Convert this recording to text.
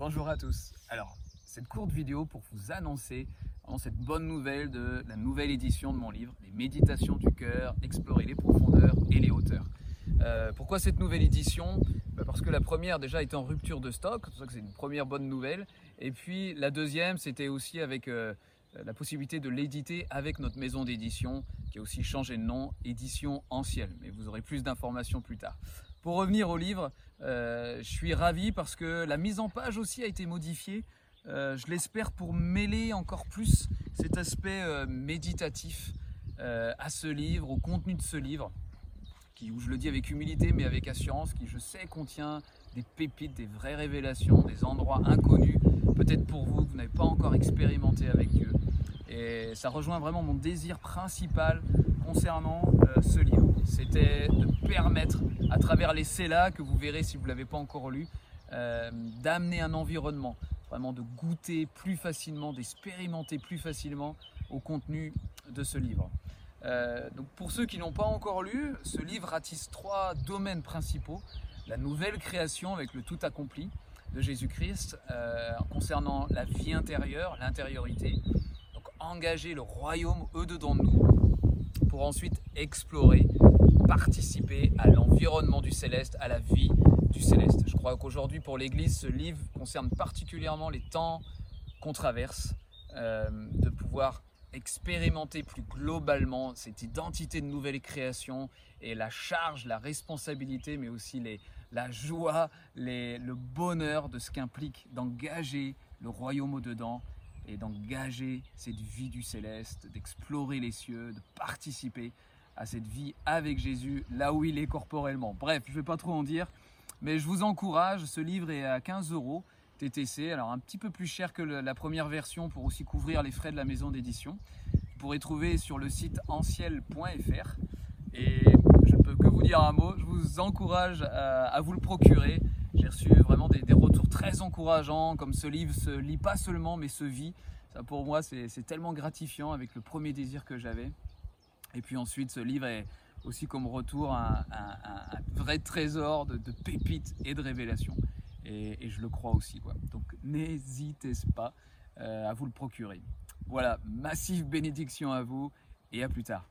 Bonjour à tous. Alors, cette courte vidéo pour vous annoncer cette bonne nouvelle de la nouvelle édition de mon livre, Les Méditations du cœur, explorer les profondeurs et les hauteurs. Euh, pourquoi cette nouvelle édition? Bah, Parce que la première déjà était en rupture de stock, c'est que c'est une première bonne nouvelle. Et puis la deuxième, c'était aussi avec euh, la possibilité de l'éditer avec notre maison d'édition, qui a aussi changé de nom, Édition Ancienne. Mais vous aurez plus d'informations plus tard. Pour revenir au livre, euh, je suis ravi parce que la mise en page aussi a été modifiée. Euh, je l'espère pour mêler encore plus cet aspect euh, méditatif à ce livre, au contenu de ce livre, qui, où je le dis avec humilité mais avec assurance, qui je sais contient des pépites, des vraies révélations, des endroits inconnus, peut-être pour vous que vous n'avez pas encore expérimenté avec Dieu. Et ça rejoint vraiment mon désir principal concernant ce livre. C'était de permettre à travers les CELA que vous verrez si vous ne l'avez pas encore lu, euh, d'amener un environnement, vraiment de goûter plus facilement, d'expérimenter plus facilement au contenu de ce livre. Euh, donc pour ceux qui n'ont pas encore lu, ce livre ratisse trois domaines principaux. La nouvelle création avec le tout accompli de Jésus-Christ euh, concernant la vie intérieure, l'intériorité. Donc engager le royaume au-dedans de nous pour ensuite explorer participer à l'environnement du céleste, à la vie du céleste. Je crois qu'aujourd'hui pour l'Église, ce livre concerne particulièrement les temps qu'on traverse, euh, de pouvoir expérimenter plus globalement cette identité de nouvelle création et la charge, la responsabilité, mais aussi les, la joie, le bonheur de ce qu'implique d'engager le royaume au-dedans et d'engager cette vie du céleste, d'explorer les cieux, de participer à cette vie avec Jésus, là où il est corporellement. Bref, je ne vais pas trop en dire, mais je vous encourage, ce livre est à 15 euros TTC, alors un petit peu plus cher que la première version pour aussi couvrir les frais de la maison d'édition. Vous pourrez trouver sur le site anciel.fr. Et je ne peux que vous dire un mot, je vous encourage à, vous le procurer. J'ai reçu vraiment des, des, retours très encourageants, comme ce livre se lit pas seulement, mais se vit. Ça pour moi, c'est tellement gratifiant avec le premier désir que j'avais. Et puis ensuite, ce livre est aussi comme retour un, vrai trésor de, pépites et de révélations. Et, je le crois aussi. Quoi. Donc n'hésitez pas euh, à vous le procurer. Voilà, massive bénédiction à vous et à plus tard.